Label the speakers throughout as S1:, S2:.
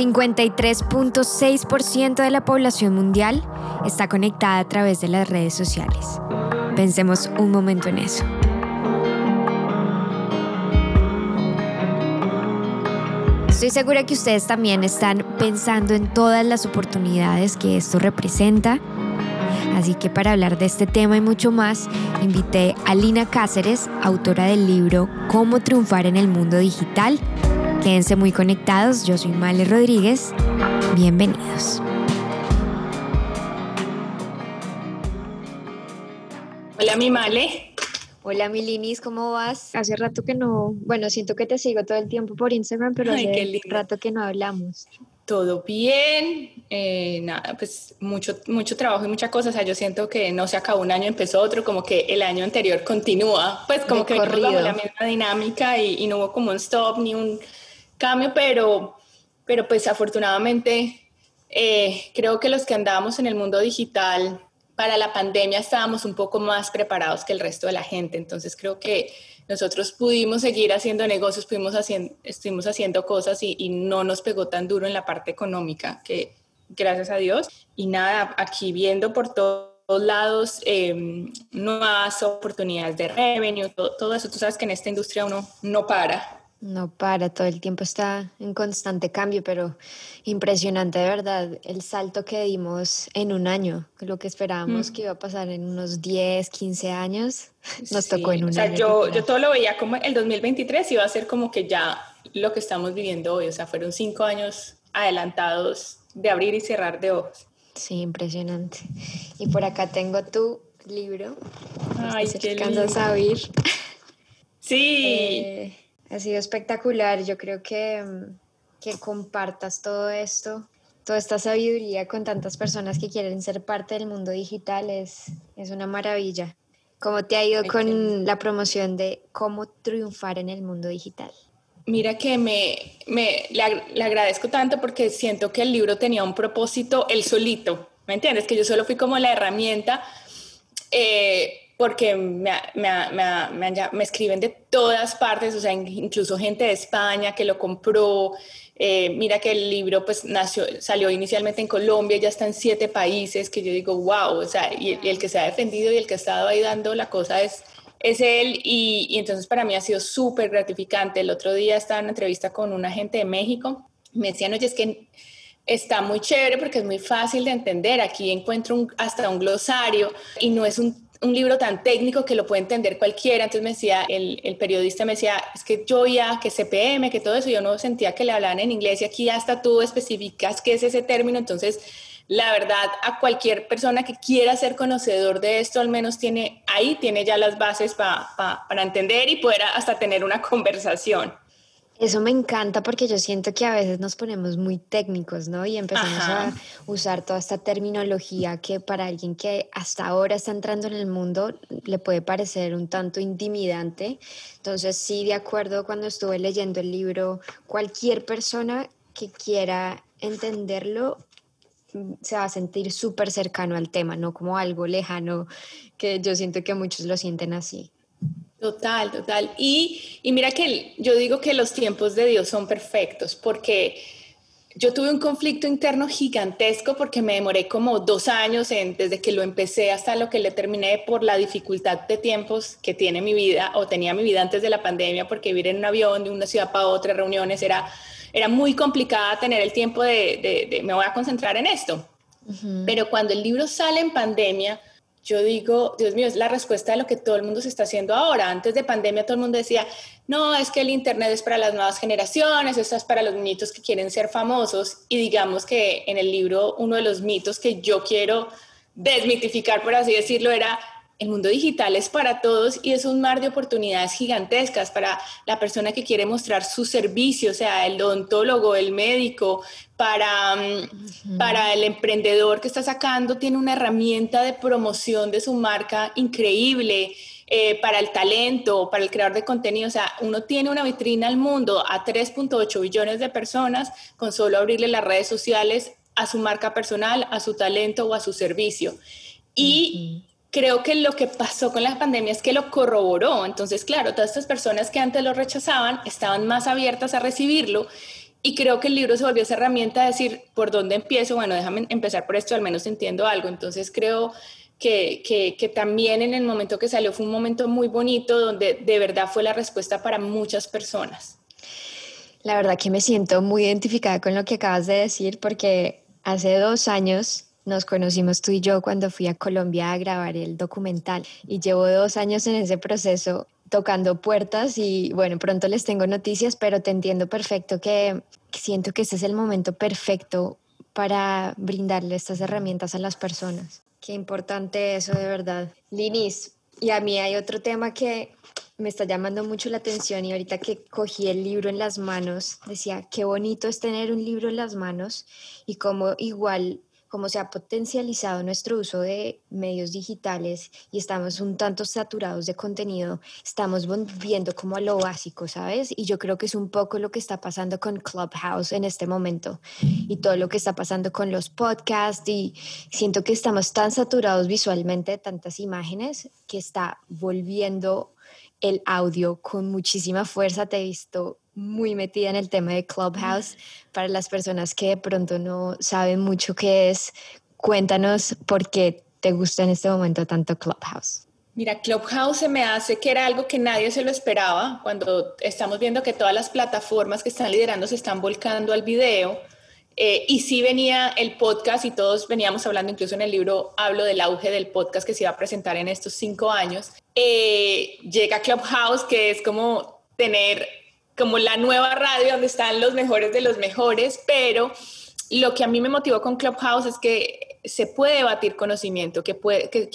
S1: 53.6% de la población mundial está conectada a través de las redes sociales. Pensemos un momento en eso. Estoy segura que ustedes también están pensando en todas las oportunidades que esto representa. Así que para hablar de este tema y mucho más, invité a Lina Cáceres, autora del libro Cómo triunfar en el mundo digital. Quédense muy conectados, yo soy Male Rodríguez. Bienvenidos.
S2: Hola mi Male.
S1: Hola Milinis, ¿cómo vas? Hace rato que no, bueno, siento que te sigo todo el tiempo por Instagram, pero hace rato que no hablamos.
S2: Todo bien, eh, nada, pues mucho, mucho trabajo y muchas cosas. O sea, yo siento que no se acabó un año, empezó otro, como que el año anterior continúa, pues como que corrido. la misma dinámica y, no hubo como un stop ni un cambio, pero, pero pues afortunadamente eh, creo que los que andábamos en el mundo digital para la pandemia estábamos un poco más preparados que el resto de la gente. Entonces creo que nosotros pudimos seguir haciendo negocios, pudimos haciendo, estuvimos haciendo cosas y, no nos pegó tan duro en la parte económica, que gracias a Dios. Y nada, aquí viendo por todos lados em, nuevas oportunidades de revenue, todo, todo, eso. Tú sabes que en esta industria uno no para.
S1: No para, todo el tiempo está en constante cambio, pero impresionante de verdad el salto que dimos en un año, lo que esperábamos mm. que iba a pasar en unos 10, 15 años, nos tocó en un
S2: o
S1: sea,
S2: Yo, yo todo lo veía como el 2023 iba a ser como que ya lo que estamos viviendo hoy, o sea, fueron cinco años adelantados de abrir y cerrar de ojos.
S1: Sí, impresionante. Y por acá tengo tu libro.
S2: Ay, qué lindo.
S1: a oír.
S2: Sí. Eh,
S1: ha sido espectacular. Yo creo que, mm, que compartas todo esto, toda esta sabiduría con tantas personas que quieren ser parte del mundo digital es, es una maravilla. ¿Cómo te ha ido con la promoción de cómo triunfar en el mundo digital?
S2: Mira que me, me le, le, agradezco tanto porque siento que el libro tenía un propósito el solito, ¿me entiendes? Que yo solo fui como la herramienta. Eh, porque me, me, escriben de todas partes, o sea, incluso gente de España que lo compró. Eh, mira que el libro pues nació, salió inicialmente en Colombia, ya está en siete países, que yo digo, wow, o sea, y, el que se ha defendido y el que ha estado ahí dando la cosa es, es él, y, y entonces para mí ha sido súper gratificante. El otro día estaba en una entrevista con una gente de México, me decían, oye, es que está muy chévere porque es muy fácil de entender. Aquí encuentro hasta un glosario y no es un un libro tan técnico que lo puede entender cualquiera. Entonces me decía, el, periodista me decía, es que yo ya, que CPM, que todo eso, yo no sentía que le hablaban en inglés y aquí hasta tú especificas qué es ese término. Entonces, la verdad, a cualquier persona que quiera ser conocedor de esto, al menos tiene ahí, tiene ya las bases para entender y poder hasta tener una conversación.
S1: Eso me encanta porque yo siento que a veces nos ponemos muy técnicos, ¿no? Y empezamos a usar toda esta terminología que para alguien que hasta ahora está entrando en el mundo le puede parecer un tanto intimidante. Entonces, sí, de acuerdo, cuando estuve leyendo el libro, cualquier persona que quiera entenderlo mm, se va a sentir súper cercano al tema, no como algo lejano, que yo siento que muchos lo sienten así.
S2: Total, total. Y, y mira que yo digo que los tiempos de Dios son perfectos porque yo tuve un conflicto interno gigantesco porque me demoré como dos años en, desde que lo empecé hasta lo que le terminé por la dificultad de tiempos que tiene mi vida o tenía mi vida antes de la pandemia porque vivir en un avión de una ciudad para otra, reuniones, era, era muy complicada tener el tiempo de, de, me voy a concentrar en esto. Pero cuando el libro sale en pandemia, yo digo, Dios mío, es la respuesta de lo que todo el mundo se está haciendo ahora. Antes de pandemia todo el mundo decía, no, es que el Internet es para las nuevas generaciones, esto es para los niños que quieren ser famosos. Y digamos que en el libro uno de los mitos que yo quiero desmitificar, por así decirlo, era el mundo digital es para todos y es un mar de oportunidades gigantescas para la persona que quiere mostrar su servicio, o sea, el odontólogo, el médico, para, mm, para el emprendedor que está sacando, tiene una herramienta de promoción de su marca increíble. Eh, para el talento, para el creador de contenido, o sea, uno tiene una vitrina al mundo a 3.8 billones de personas con solo abrirle las redes sociales a su marca personal, a su talento o a su servicio. Y creo que lo que pasó con la pandemia es que lo corroboró. Entonces, claro, todas estas personas que antes lo rechazaban estaban más abiertas a recibirlo Y creo que el libro se volvió esa herramienta de decir, ¿por dónde empiezo? Bueno, déjame empezar por esto, al menos entiendo algo. Entonces creo que, que, que, también en el momento que salió fue un momento muy bonito donde de verdad fue la respuesta para muchas personas.
S1: La verdad que me siento muy identificada con lo que acabas de decir porque hace dos años nos conocimos tú y yo cuando fui a Colombia a grabar el documental y llevo dos años en ese proceso tocando puertas y bueno, pronto les tengo noticias, pero te entiendo perfecto que siento que este es el momento perfecto para brindarle estas herramientas a las personas. Qué importante eso de verdad. Linis, y a mí hay otro tema que me está llamando mucho la atención y ahorita que cogí el libro en las manos, decía, qué bonito es tener un libro en las manos y cómo igual cómo se ha potencializado nuestro uso de medios digitales y estamos un tanto saturados de contenido, estamos volviendo como a lo básico, ¿sabes? Y yo creo que es un poco lo que está pasando con Clubhouse en este momento y todo lo que está pasando con los podcasts y siento que estamos tan saturados visualmente de tantas imágenes que está volviendo el audio con muchísima fuerza. Te he visto muy metida en el tema de Clubhouse. Para las personas que de pronto no saben mucho qué es, cuéntanos por qué te gusta en este momento tanto Clubhouse.
S2: Mira, Clubhouse se me hace que era algo que nadie se lo esperaba cuando estamos viendo que todas las plataformas que están liderando se están volcando al video. Eh, y sí venía el podcast y todos veníamos hablando, incluso en el libro hablo del auge del podcast que se iba a presentar en estos cinco años. Eh, llega Clubhouse, que es como tener como la nueva radio donde están los mejores de los mejores, pero lo que a mí me motivó con Clubhouse es que se puede debatir conocimiento, que,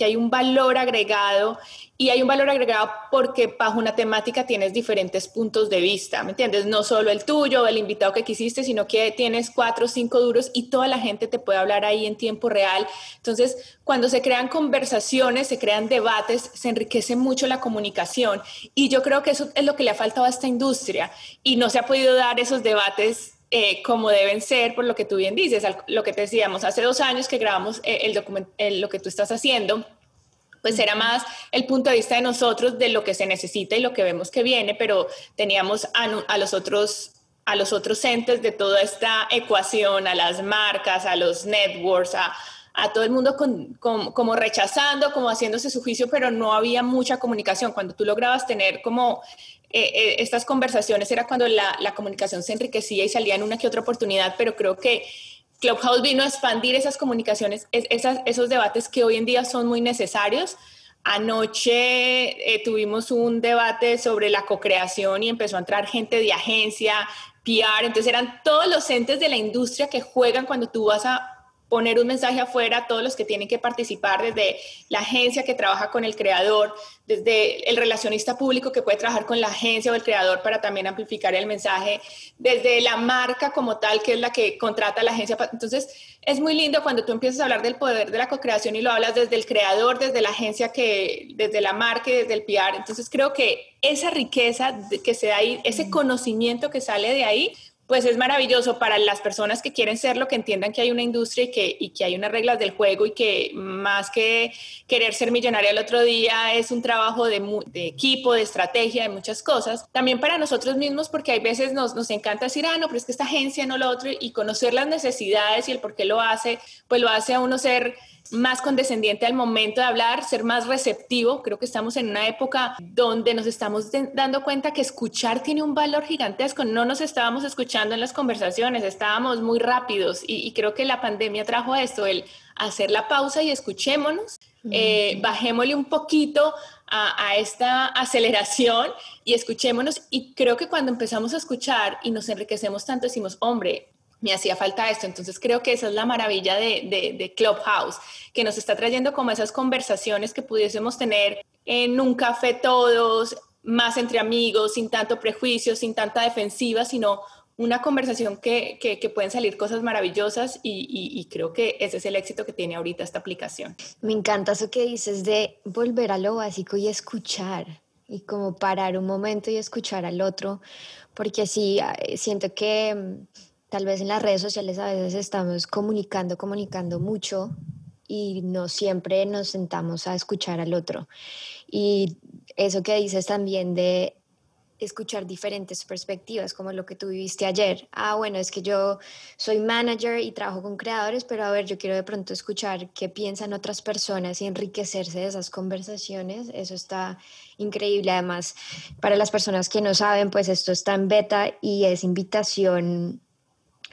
S2: hay un valor agregado y hay un valor agregado porque bajo una temática tienes diferentes puntos de vista, ¿me entiendes? No solo el tuyo, el invitado que quisiste, sino que tienes cuatro o cinco duros y toda la gente te puede hablar ahí en tiempo real. Entonces, cuando se crean conversaciones, se crean debates, se enriquece mucho la comunicación y yo creo que eso es lo que le ha faltado a esta industria y no se ha podido dar esos debates eh, como deben ser, por lo que tú bien dices, lo que te decíamos, hace dos años que grabamos eh, el documento, lo que tú estás haciendo, pues era más el punto de vista de nosotros de lo que se necesita y lo que vemos que viene, pero teníamos a, los otros a los otros entes de toda esta ecuación, a las marcas, a los networks, a, a todo el mundo como rechazando, como haciéndose su juicio, pero no había mucha comunicación. Cuando tú lograbas tener como eh, eh, estas conversaciones era cuando la, comunicación se enriquecía y salía en una que otra oportunidad, pero creo que Clubhouse vino a expandir esas comunicaciones, esos debates que hoy en día son muy necesarios. Anoche eh, tuvimos un debate sobre la co-creación y empezó a entrar gente de agencia, PR, entonces eran todos los entes de la industria que juegan cuando tú vas a poner un mensaje afuera a todos los que tienen que participar, desde la agencia que trabaja con el creador, desde el relacionista público que puede trabajar con la agencia o el creador para también amplificar el mensaje, desde la marca como tal, que es la que contrata a la agencia. Entonces, es muy lindo cuando tú empiezas a hablar del poder de la co-creación y lo hablas desde el creador, desde la agencia, que, desde la marca y desde el PR. Entonces, creo que esa riqueza que se da ahí, ese conocimiento que sale de ahí, pues es maravilloso para las personas que quieren serlo, que entiendan que hay una industria y que, y que hay unas reglas del juego y que más que querer ser millonaria el otro día es un trabajo de, equipo, de estrategia, de muchas cosas. También para nosotros mismos, porque hay veces nos, nos encanta decir, ah, no, pero es que esta agencia no lo otro, y conocer las necesidades y el por qué lo hace, pues lo hace a uno ser más condescendiente al momento de hablar, ser más receptivo. Creo que estamos en una época donde nos estamos dando cuenta que escuchar tiene un valor gigantesco. No nos estábamos escuchando en las conversaciones, estábamos muy rápidos y, creo que la pandemia trajo esto, el hacer la pausa y escuchémonos, eh, bajémosle un poquito a, a, esta aceleración y escuchémonos. Y creo que cuando empezamos a escuchar y nos enriquecemos tanto, decimos, hombre, me hacía falta esto. Entonces creo que esa es la maravilla de, de, Clubhouse, que nos está trayendo como esas conversaciones que pudiésemos tener en un café todos, más entre amigos, sin tanto prejuicio, sin tanta defensiva, sino una conversación que, que, pueden salir cosas maravillosas y, y, creo que ese es el éxito que tiene ahorita esta aplicación.
S1: Me encanta eso que dices de volver a lo básico y escuchar y como parar un momento y escuchar al otro, porque sí, siento que tal vez en las redes sociales a veces estamos comunicando, comunicando mucho y no siempre nos sentamos a escuchar al otro. Y eso que dices también de escuchar diferentes perspectivas, como lo que tú viviste ayer. Ah, bueno, es que yo soy manager y trabajo con creadores, pero a ver, yo quiero de pronto escuchar qué piensan otras personas y enriquecerse de esas conversaciones. Eso está increíble. Además, para las personas que no saben, pues esto está en beta y es invitación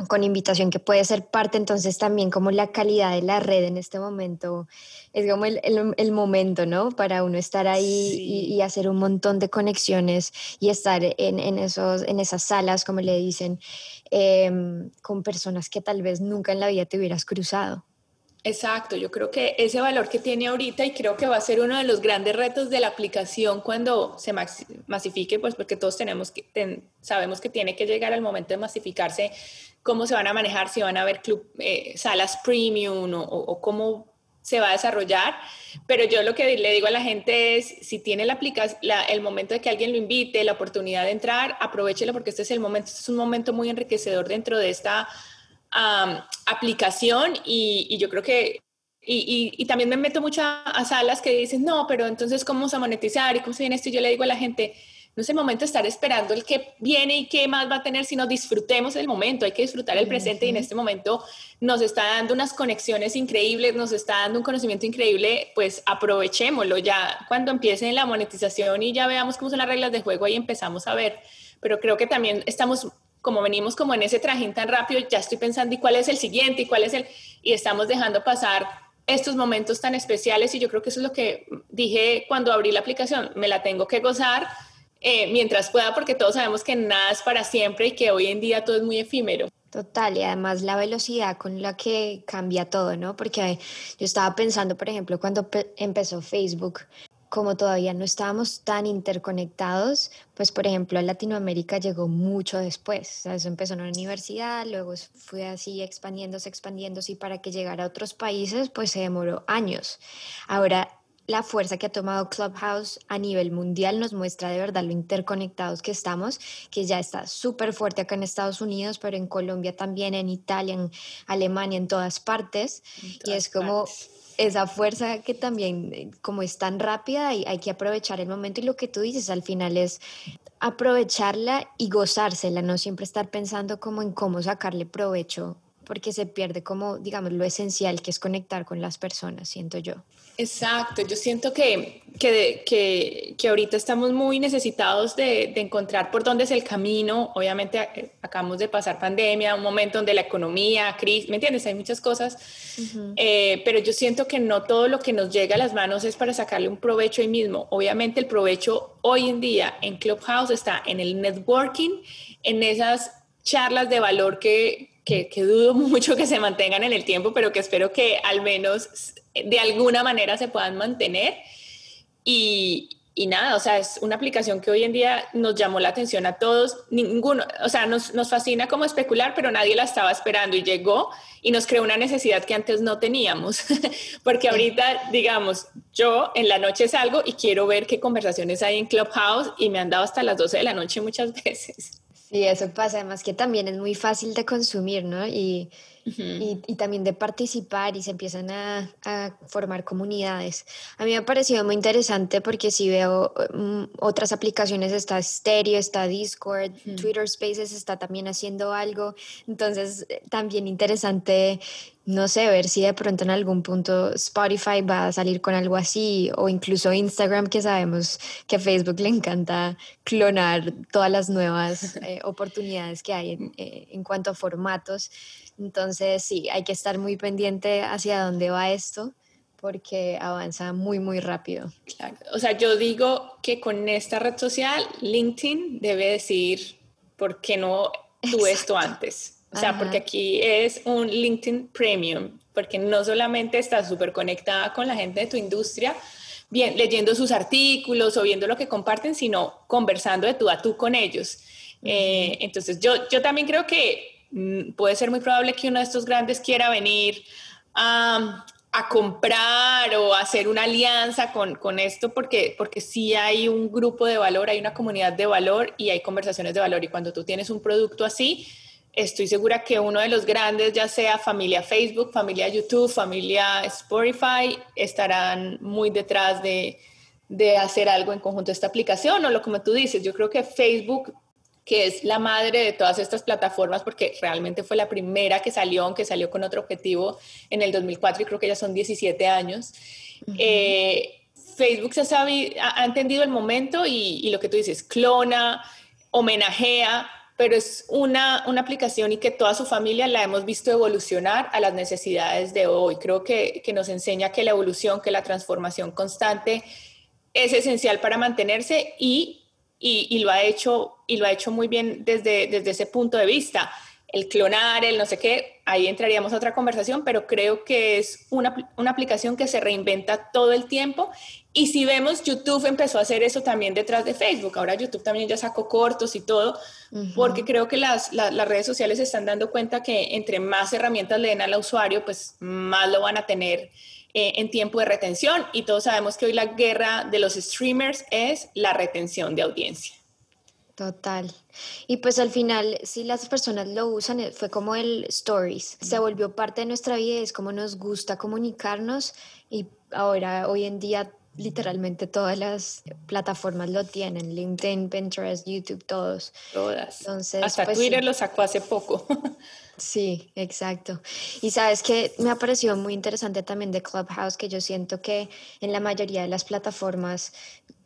S1: con invitación que puede ser parte entonces también como la calidad de la red en este momento es como el, el, momento, ¿no? Para uno estar ahí y, hacer un montón de conexiones y estar en, en, esos, en esas salas, como le dicen, em, con personas que tal vez nunca en la vida te hubieras cruzado.
S2: Exacto, yo creo que ese valor que tiene ahorita y creo que va a ser uno de los grandes retos de la aplicación cuando se masifique, pues porque todos tenemos que, sabemos que tiene que llegar al momento de masificarse, cómo se van a manejar, si van a haber club, eh, salas premium o, o, cómo se va a desarrollar, pero yo lo que le digo a la gente es, si tiene la aplicación, el momento de que alguien lo invite, la oportunidad de entrar, aprovechelo porque este es el momento, este es un momento muy enriquecedor dentro de esta aplicación y, yo creo que, y, también me meto mucho a, salas que dicen, no, pero entonces, ¿cómo vamos a monetizar? ¿Y cómo se viene esto? Y yo le digo a la gente, no es el momento de estar esperando el que viene y qué más va a tener, sino disfrutemos el momento, hay que disfrutar el presente y en este momento nos está dando unas conexiones increíbles, nos está dando un conocimiento increíble, pues aprovechémoslo ya cuando empiece la monetización y ya veamos cómo son las reglas de juego, ahí empezamos a ver, pero creo que también estamos como venimos como en ese trajín tan rápido, ya estoy pensando y cuál es el siguiente y cuál es el, y estamos dejando pasar estos momentos tan especiales y yo creo que eso es lo que dije cuando abrí la aplicación, me la tengo que gozar eh, mientras pueda porque todos sabemos que nada es para siempre y que hoy en día todo es muy efímero.
S1: Total, y además la velocidad con la que cambia todo, ¿no? Porque yo estaba pensando, por ejemplo, cuando empezó Facebook, como todavía no estábamos tan interconectados, pues por ejemplo a Latinoamérica llegó mucho después. eso empezó en la universidad, luego fue así expandiéndose, expandiéndose y para que llegara a otros países pues se demoró años. Ahora la fuerza que ha tomado Clubhouse a nivel mundial nos muestra de verdad lo interconectados que estamos, que ya está súper fuerte acá en Estados Unidos, pero en Colombia también, en Italia, en Alemania, en todas partes. y es como esa fuerza que también, eh, como es tan rápida, y hay que aprovechar el momento y lo que tú dices al final es aprovecharla y gozársela, no siempre estar pensando como en cómo sacarle provecho, porque se pierde como, digamos, lo esencial que es conectar con las personas, siento yo.
S2: Exacto, yo siento que, que, que, que ahorita estamos muy necesitados de, de, encontrar por dónde es el camino. Obviamente eh, acabamos de pasar pandemia, un momento donde la economía, crisis, ¿me entiendes? Hay muchas cosas, eh, pero yo siento que no todo lo que nos llega a las manos es para sacarle un provecho ahí mismo. Obviamente el provecho hoy en día en Clubhouse está en el networking, en esas charlas de valor que, que, que, dudo mucho que se mantengan en el tiempo, pero que espero que al menos de alguna manera se puedan mantener. Y, y nada, o sea, es una aplicación que hoy en día nos llamó la atención a todos. Ninguno, o sea, nos, nos, fascina como especular, pero nadie la estaba esperando y llegó y nos creó una necesidad que antes no teníamos. Porque ahorita, digamos, yo en la noche salgo y quiero ver qué conversaciones hay en Clubhouse y me han dado hasta las 12 de la noche muchas veces.
S1: Sí, eso pasa, además que también es muy fácil de consumir, ¿no? Y y, también de participar y se empiezan a, a, formar comunidades. A mí me ha parecido muy interesante porque si veo mm, otras aplicaciones, está Stereo, está Discord, Twitter Spaces está también haciendo algo. Entonces, eh, también interesante, no sé, ver si de pronto en algún punto Spotify va a salir con algo así o incluso Instagram, que sabemos que a Facebook le encanta clonar todas las nuevas eh, oportunidades que hay en, eh, en cuanto a formatos. Entonces, sí, hay que estar muy pendiente hacia dónde va esto porque avanza muy, muy rápido.
S2: O sea, yo digo que con esta red social, LinkedIn debe decir, ¿por qué no tú esto antes? O sea, porque aquí es un LinkedIn Premium, porque no solamente estás súper conectada con la gente de tu industria, bien, leyendo sus artículos o viendo lo que comparten, sino conversando de tú a tú con ellos. Eh, entonces, yo, yo también creo que puede ser muy probable que uno de estos grandes quiera venir a, comprar o hacer una alianza con, con, esto porque, porque sí hay un grupo de valor, hay una comunidad de valor y hay conversaciones de valor. Y cuando tú tienes un producto así, estoy segura que uno de los grandes, ya sea familia Facebook, familia YouTube, familia Spotify, estarán muy detrás de, de hacer algo en conjunto esta aplicación o lo como tú dices, yo creo que Facebook que es la madre de todas estas plataformas, porque realmente fue la primera que salió, aunque salió con otro objetivo en el 2004 y creo que ya son 17 años. Eh, Facebook se sabe, ha, entendido el momento y, lo que tú dices, clona, homenajea, pero es una, una, aplicación y que toda su familia la hemos visto evolucionar a las necesidades de hoy. Creo que, que nos enseña que la evolución, que la transformación constante es esencial para mantenerse y y, lo ha hecho y lo ha hecho muy bien desde, desde ese punto de vista. El clonar, el no sé qué, ahí entraríamos a otra conversación, pero creo que es una, una aplicación que se reinventa todo el tiempo. Y si vemos, YouTube empezó a hacer eso también detrás de Facebook. Ahora YouTube también ya sacó cortos y todo, porque creo que las, las, redes sociales se están dando cuenta que entre más herramientas le den al usuario, pues más lo van a tener eh, en tiempo de retención y todos sabemos que hoy la guerra de los streamers es la retención de audiencia.
S1: Total. Y pues al final, si las personas lo usan, eh, fue como el stories, se volvió parte de nuestra vida, es como nos gusta comunicarnos y ahora, hoy en día, literalmente todas las plataformas lo tienen, LinkedIn, Pinterest, YouTube, todos.
S2: Todas. Entonces, Hasta pues Twitter lo sacó hace poco.
S1: Sí, exacto. Y sabes que me ha parecido muy interesante también de Clubhouse, que yo siento que en la mayoría de las plataformas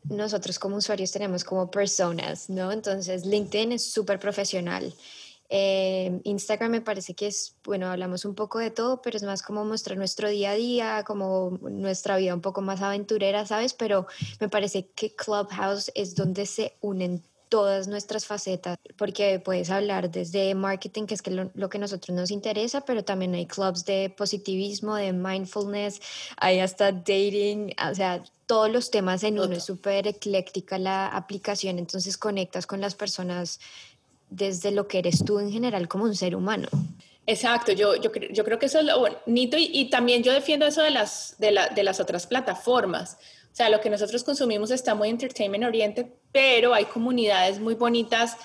S1: nosotros como usuarios tenemos como personas, ¿no? Entonces LinkedIn es súper profesional. Eh, Instagram me parece que es, bueno, hablamos un poco de todo, pero es más como mostrar nuestro día a día, como nuestra vida un poco más aventurera, ¿sabes? Pero me parece que Clubhouse es donde se unen todas nuestras facetas, porque puedes hablar desde marketing, que es que lo, lo, que nosotros nos interesa, pero también hay clubs de positivismo, de mindfulness, hay hasta dating, o sea, todos los temas en uno, es súper ecléctica la aplicación, entonces conectas con las personas desde lo que eres tú en general como un ser humano.
S2: Exacto, yo, yo, yo creo que eso es lo bonito y, y también yo defiendo eso de las, de, la, de las otras plataformas. O sea, lo que nosotros consumimos está muy entertainment oriented, pero hay comunidades muy bonitas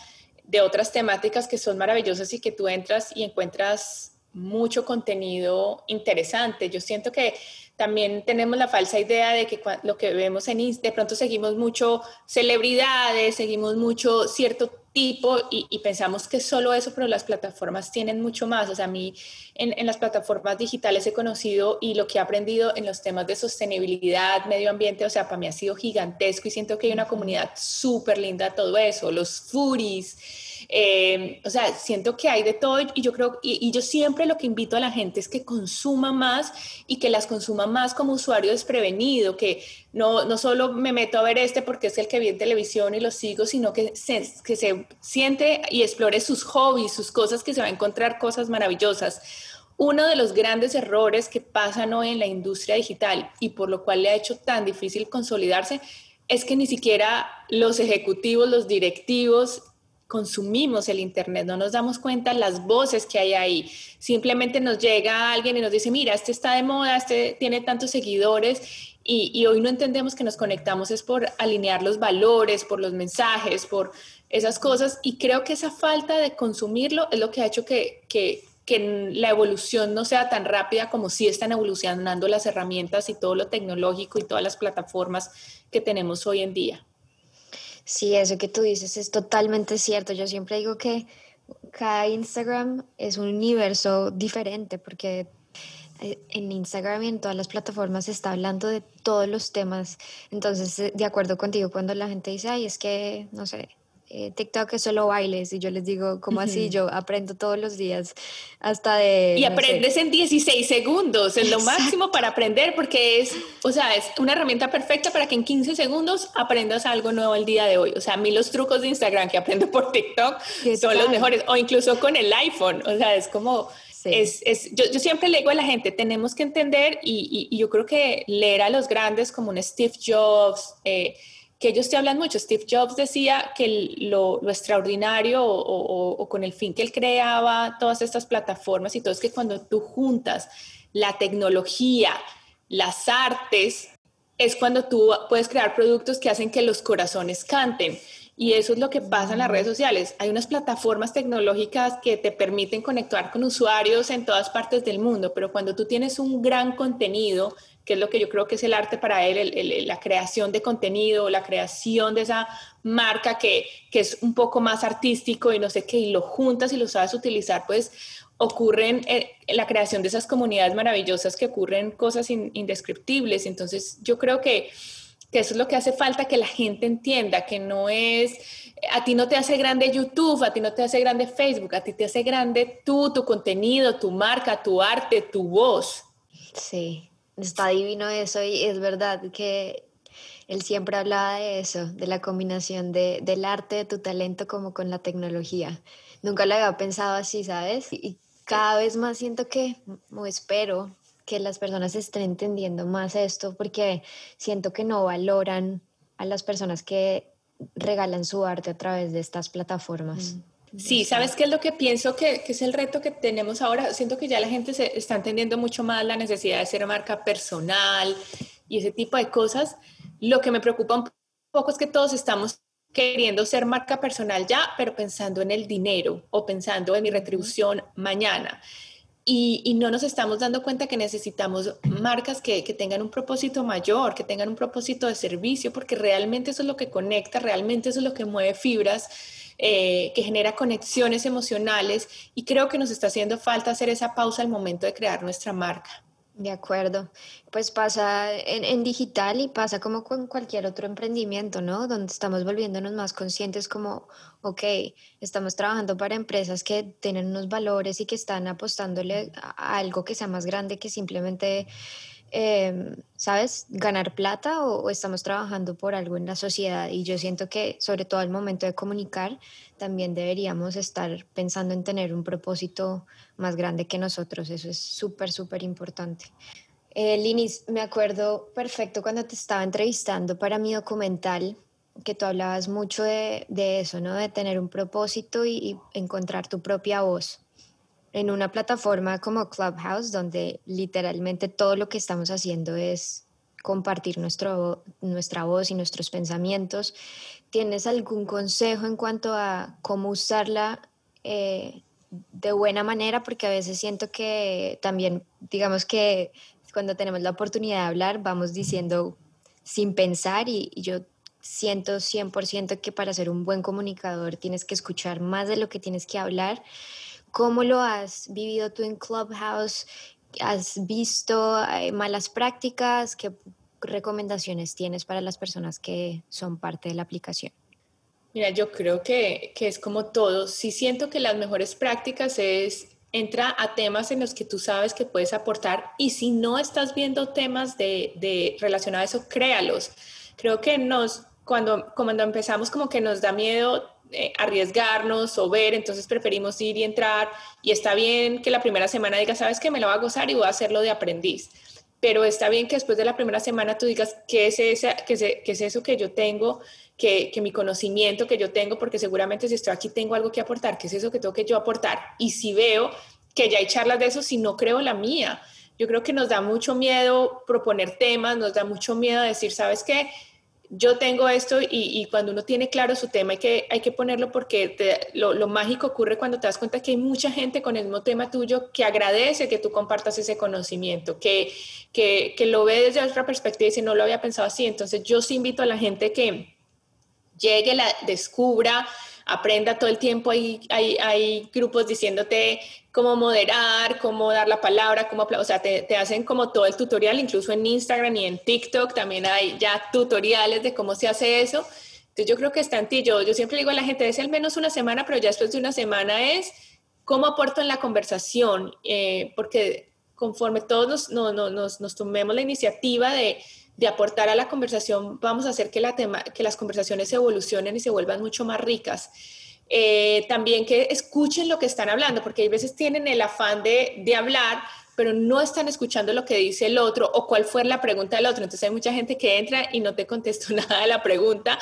S2: de otras temáticas que son maravillosas y que tú entras y encuentras mucho contenido interesante. Yo siento que también tenemos la falsa idea de que lo que vemos en de pronto seguimos mucho celebridades, seguimos mucho cierto tipo y, pensamos que solo eso, pero las plataformas tienen mucho más. O sea, a mí en, en, las plataformas digitales he conocido y lo que he aprendido en los temas de sostenibilidad, medio ambiente, o sea, para mí ha sido gigantesco y siento que hay una comunidad súper linda todo eso, los furis eh, o sea, siento que hay de todo y yo creo, y, yo siempre lo que invito a la gente es que consuma más y que las consuma más como usuario desprevenido, que no, no solo me meto a ver este porque es el que vi en televisión y lo sigo, sino que se, que se siente y explore sus hobbies, sus cosas, que se va a encontrar cosas maravillosas. Uno de los grandes errores que pasan hoy en la industria digital y por lo cual le ha hecho tan difícil consolidarse es que ni siquiera los ejecutivos, los directivos consumimos el Internet, no nos damos cuenta las voces que hay ahí. Simplemente nos llega alguien y nos dice, mira, este está de moda, este tiene tantos seguidores y, hoy no entendemos que nos conectamos es por alinear los valores, por los mensajes, por esas cosas y creo que esa falta de consumirlo es lo que ha hecho que, que, la evolución no sea tan rápida como si están evolucionando las herramientas y todo lo tecnológico y todas las plataformas que tenemos hoy en día.
S1: Sí, eso que tú dices es totalmente cierto. Yo siempre digo que cada Instagram es un universo diferente porque eh, en Instagram y en todas las plataformas se está hablando de todos los temas. Entonces, eh, de acuerdo contigo, cuando la gente dice, ay, es que, no sé, eh, TikTok es solo bailes y yo les digo, ¿cómo así? Yo aprendo todos los días hasta de...
S2: Y aprendes en 16 segundos, es lo máximo para aprender porque es, o sea, es una herramienta perfecta para que en 15 segundos aprendas algo nuevo el día de hoy. O sea, a mí los trucos de Instagram que aprendo por TikTok son los mejores, o incluso con el iPhone, o sea, es como... Es, es, yo, yo, siempre le digo a la gente, tenemos que entender y, y, yo creo que leer a los grandes como un Steve Jobs, eh, que ellos te hablan mucho. Steve Jobs decía que lo, extraordinario o, con el fin que él creaba todas estas plataformas y todo es que cuando tú juntas la tecnología, las artes, es cuando tú puedes crear productos que hacen que los corazones canten. Y eso es lo que pasa en las redes sociales. Hay unas plataformas tecnológicas que te permiten conectar con usuarios en todas partes del mundo, pero cuando tú tienes un gran contenido, que es lo que yo creo que es el arte para él, la creación de contenido, la creación de esa marca que, que, es un poco más artístico y no sé qué, y lo juntas y lo sabes utilizar, pues ocurren eh, la creación de esas comunidades maravillosas que ocurren cosas indescriptibles. Entonces yo creo que que eso es lo que hace falta que la gente entienda, que no es, a ti no te hace grande YouTube, a ti no te hace grande Facebook, a ti te hace grande tú, tu contenido, tu marca, tu arte, tu voz.
S1: Sí, está divino eso y es verdad que él siempre hablaba de eso, de la combinación de, del arte, de tu talento como con la tecnología. Nunca lo había pensado así, ¿sabes? Y cada vez más siento que, o espero, que las personas estén entendiendo más esto porque siento que no valoran a las personas que regalan su arte a través de estas plataformas.
S2: Mm. Sí, ¿sabes qué es lo que pienso que, que, es el reto que tenemos ahora? Siento que ya la gente se está entendiendo mucho más la necesidad de ser marca personal y ese tipo de cosas. Lo que me preocupa un poco es que todos estamos queriendo ser marca personal ya, pero pensando en el dinero o pensando en mi retribución mañana. Y, no nos estamos dando cuenta que necesitamos marcas que, tengan un propósito mayor, que tengan un propósito de servicio, porque realmente eso es lo que conecta, realmente eso es lo que mueve fibras, eh, que genera conexiones emocionales y creo que nos está haciendo falta hacer esa pausa al momento de crear nuestra marca.
S1: De acuerdo. Pues pasa en, digital y pasa como con cualquier otro emprendimiento, ¿no? Donde estamos volviéndonos más conscientes como, ok, estamos trabajando para empresas que tienen unos valores y que están apostándole a algo que sea más grande que simplemente Em, ¿sabes? Ganar plata o, estamos trabajando por algo en la sociedad. Y yo siento que, sobre todo al momento de comunicar, también deberíamos estar pensando en tener un propósito más grande que nosotros. Eso es súper, súper importante. Eh, Linis, me acuerdo perfecto cuando te estaba entrevistando para mi documental, que tú hablabas mucho de, de eso, ¿no? De tener un propósito y encontrar tu propia voz en una plataforma como Clubhouse, donde literalmente todo lo que estamos haciendo es compartir nuestro, nuestra voz y nuestros pensamientos. ¿Tienes algún consejo en cuanto a cómo usarla eh, de buena manera? Porque a veces siento que también, digamos que cuando tenemos la oportunidad de hablar, vamos diciendo sin pensar y, y yo siento 100% que para ser un buen comunicador tienes que escuchar más de lo que tienes que hablar ¿Cómo lo has vivido tú en Clubhouse? ¿Has visto eh, malas prácticas? ¿Qué recomendaciones tienes para las personas que son parte de la aplicación?
S2: Mira, yo creo que, que es como todo. Sí siento que las mejores prácticas es entra a temas en los que tú sabes que puedes aportar y si no estás viendo temas de, de relacionados a eso, créalos. Creo que nos, cuando, cuando empezamos como que nos da miedo eh, arriesgarnos o ver, entonces preferimos ir y entrar y está bien que la primera semana digas, sabes que me lo voy a gozar y voy a hacerlo de aprendiz, pero está bien que después de la primera semana tú digas, ¿qué es, esa, qué es, eso que yo tengo? Que, que, mi conocimiento que yo tengo, porque seguramente si estoy aquí tengo algo que aportar, ¿qué es eso que tengo que yo aportar? Y si veo que ya hay charlas de eso, si no creo la mía, yo creo que nos da mucho miedo proponer temas, nos da mucho miedo decir, ¿sabes qué? Yo tengo esto y, cuando uno tiene claro su tema hay que, hay que ponerlo porque lo, mágico ocurre cuando te das cuenta que hay mucha gente con el mismo tema tuyo que agradece que tú compartas ese conocimiento, que, que, que lo ve desde otra perspectiva y dice, no lo había pensado así. Entonces yo sí invito a la gente que llegue, la descubra, aprenda todo el tiempo. Hay, hay, hay grupos diciéndote cómo moderar, cómo dar la palabra, cómo, o sea, te, te, hacen como todo el tutorial, incluso en Instagram y en TikTok también hay ya tutoriales de cómo se hace eso. Entonces yo creo que está en ti. Yo, yo siempre digo a la gente, es al menos una semana, pero ya después de una semana es cómo aporto en la conversación, eh, porque conforme todos nos, nos, nos tomemos la iniciativa de, de aportar a la conversación, vamos a hacer que, la tema, que las conversaciones evolucionen y se vuelvan mucho más ricas. Eh, también que escuchen lo que están hablando, porque hay veces tienen el afán de, de hablar, pero no están escuchando lo que dice el otro o cuál fue la pregunta del otro. Entonces hay mucha gente que entra y no te contestó nada de la pregunta,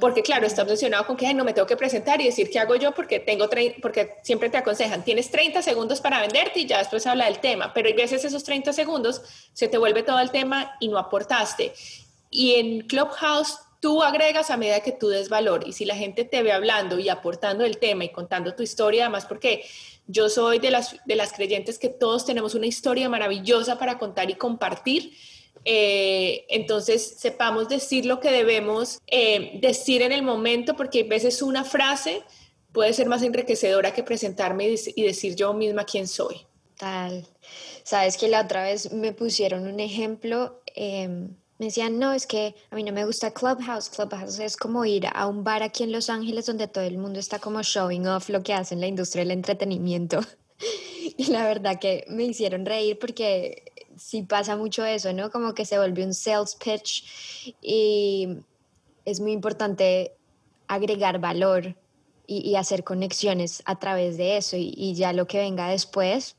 S2: porque claro, está obsesionado con que no me tengo que presentar y decir qué hago yo porque tengo porque siempre te aconsejan, tienes 30 segundos para venderte y ya después habla del tema, pero hay veces esos 30 segundos se te vuelve todo el tema y no aportaste. Y en Clubhouse tú agregas a medida que tú des valor y si la gente te ve hablando y aportando el tema y contando tu historia, además porque yo soy de las, de las creyentes que todos tenemos una historia maravillosa para contar y compartir. Eh, entonces sepamos decir lo que debemos eh, decir en el momento porque a veces una frase puede ser más enriquecedora que presentarme y, decir yo misma quién soy.
S1: Tal. Sabes que la otra vez me pusieron un ejemplo. Eh, me decían, no, es que a mí no me gusta Clubhouse. Clubhouse es como ir a un bar aquí en Los Ángeles donde todo el mundo está como showing off lo que hace en la industria del entretenimiento. y la verdad que me hicieron reír porque sí pasa mucho eso, ¿no? Como que se vuelve un sales pitch y es muy importante agregar valor y, hacer conexiones a través de eso y, y ya lo que venga después,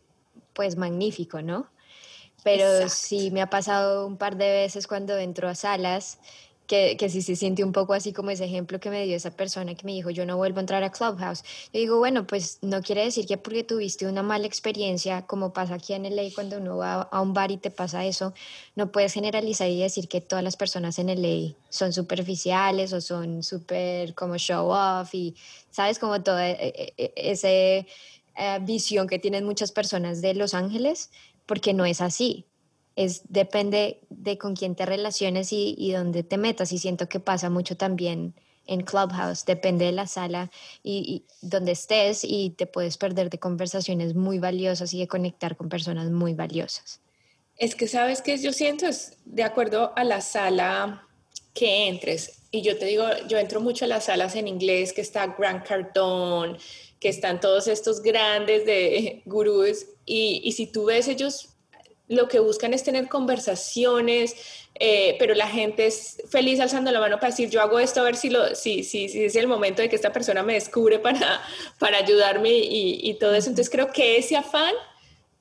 S1: pues magnífico, ¿no? Pero sí me ha pasado un par de veces cuando entro a salas que, que sí se siente un poco así como ese ejemplo que me dio esa persona que me dijo, yo no vuelvo a entrar a Clubhouse. Yo digo, bueno, pues no quiere decir que porque tuviste una mala experiencia, como pasa aquí en LA cuando uno va a un bar y te pasa eso, no puedes generalizar y decir que todas las personas en LA son superficiales o son súper como show off y, ¿sabes? Como toda e, e, e, esa eh, visión que tienen muchas personas de Los Ángeles porque no es así. Es, depende de con quién te relaciones y, y dónde te metas. Y siento que pasa mucho también en Clubhouse, depende de la sala y, donde estés y te puedes perder de conversaciones muy valiosas y de conectar con personas muy valiosas.
S2: Es que sabes que yo siento es de acuerdo a la sala que entres. Y yo te digo, yo entro mucho a las salas en inglés, que está Grant Cardone, que están todos estos grandes de gurús y, si tú ves ellos lo que buscan es tener conversaciones, eh, pero la gente es feliz alzando la mano para decir, yo hago esto a ver si, lo, si, si, si es el momento de que esta persona me descubre para, para ayudarme y, y, todo eso. Entonces creo que ese afán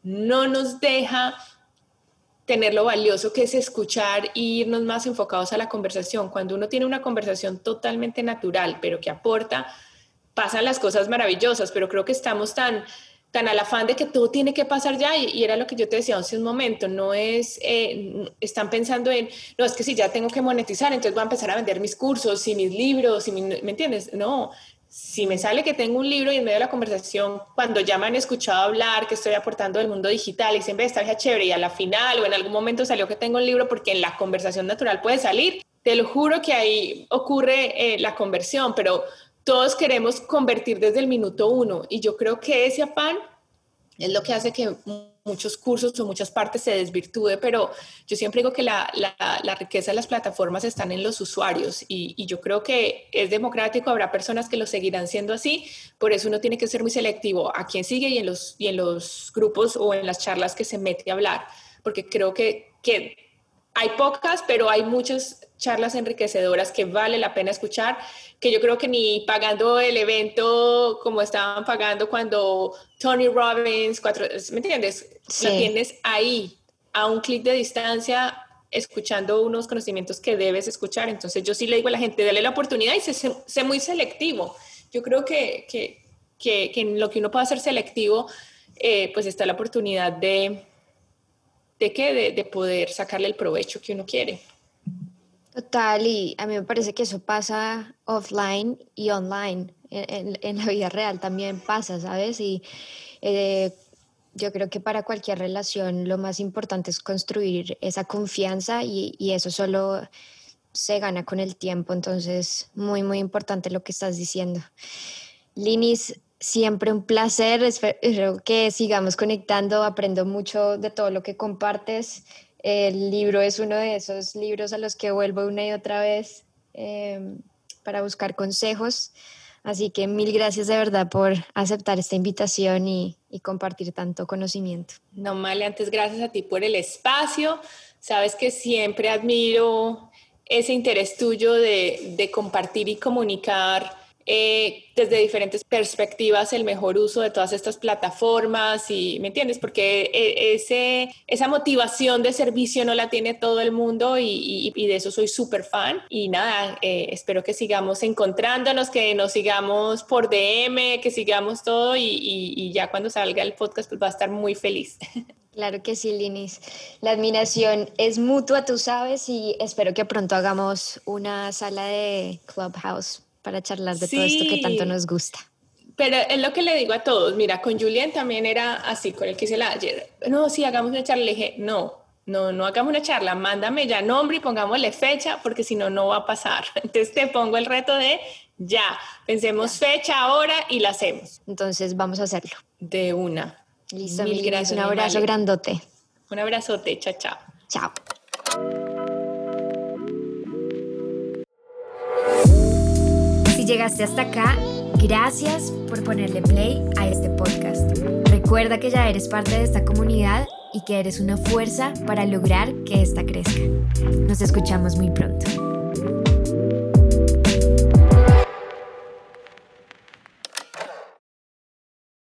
S2: no nos deja tener lo valioso que es escuchar e irnos más enfocados a la conversación. Cuando uno tiene una conversación totalmente natural, pero que aporta pasan las cosas maravillosas, pero creo que estamos tan, tan al afán de que todo tiene que pasar ya y, era lo que yo te decía hace un momento, no es, eh, están pensando en, no, es que si ya tengo que monetizar, entonces voy a empezar a vender mis cursos y mis libros, y ¿me entiendes? No, si me sale que tengo un libro y en medio de la conversación, cuando ya me han escuchado hablar, que estoy aportando del mundo digital y siempre está chévere y a la final o en algún momento salió que tengo un libro porque en la conversación natural puede salir, te lo juro que ahí ocurre eh, la conversión, pero todos queremos convertir desde el minuto uno. Y yo creo que ese afán es lo que hace que muchos cursos o muchas partes se desvirtúe, pero yo siempre digo que la, la, riqueza de las plataformas están en los usuarios. Y, y, yo creo que es democrático, habrá personas que lo seguirán siendo así, por eso uno tiene que ser muy selectivo a quién sigue y en los, y en los grupos o en las charlas que se mete a hablar, porque creo que, que hay pocas, pero hay muchas charlas enriquecedoras que vale la pena escuchar, que yo creo que ni pagando el evento como estaban pagando cuando Tony Robbins, cuatro, ¿me entiendes? Lo tienes ahí, a un clic de distancia, escuchando unos conocimientos que debes escuchar. Entonces yo sí le digo a la gente, dale la oportunidad y sé, muy selectivo. Yo creo que, que, que, en lo que uno puede ser selectivo, eh, pues está la oportunidad de, de, de, de poder sacarle el provecho que uno quiere.
S1: Total, y a mí me parece que eso pasa offline y online. En, la vida real también pasa, ¿sabes? Y eh, yo creo que para cualquier relación lo más importante es construir esa confianza y, y, eso solo se gana con el tiempo. Entonces, muy, muy importante lo que estás diciendo. Linis, siempre un placer. Espero que sigamos conectando. Aprendo mucho de todo lo que compartes. El libro es uno de esos libros a los que vuelvo una y otra vez em, para buscar consejos. Así que mil gracias de verdad por aceptar esta invitación y, compartir tanto conocimiento.
S2: No, Male, antes gracias a ti por el espacio. Sabes que siempre admiro ese interés tuyo de, de compartir y comunicar eh, desde diferentes perspectivas el mejor uso de todas estas plataformas y, ¿me entiendes? Porque eh, ese, esa motivación de servicio no la tiene todo el mundo y, de eso soy súper fan. Y nada, eh, espero que sigamos encontrándonos, que nos sigamos por DM, que sigamos todo y, y ya cuando salga el podcast pues va a estar muy feliz.
S1: Claro que sí, Linis. La admiración es mutua, tú sabes, y espero que pronto hagamos una sala de Clubhouse para charlar de todo esto que tanto nos gusta.
S2: Pero es lo que le digo a todos. Mira, con Julián también era así, con el que hice la ayer. No, sí, hagamos una charla. Le dije, no, no, no hagamos una charla. Mándame ya nombre y pongámosle fecha, porque si no, no va a pasar. Entonces te pongo el reto de ya. Pensemos fecha, hora y la hacemos.
S1: Entonces vamos a hacerlo.
S2: De una.
S1: Listo, mil gracias. Un abrazo grandote.
S2: Un abrazote. Chao, chao.
S1: Chao. Llegaste hasta acá, gracias por ponerle play a este podcast. Recuerda que ya eres parte de esta comunidad y que eres una fuerza para lograr que esta crezca. Nos escuchamos muy pronto.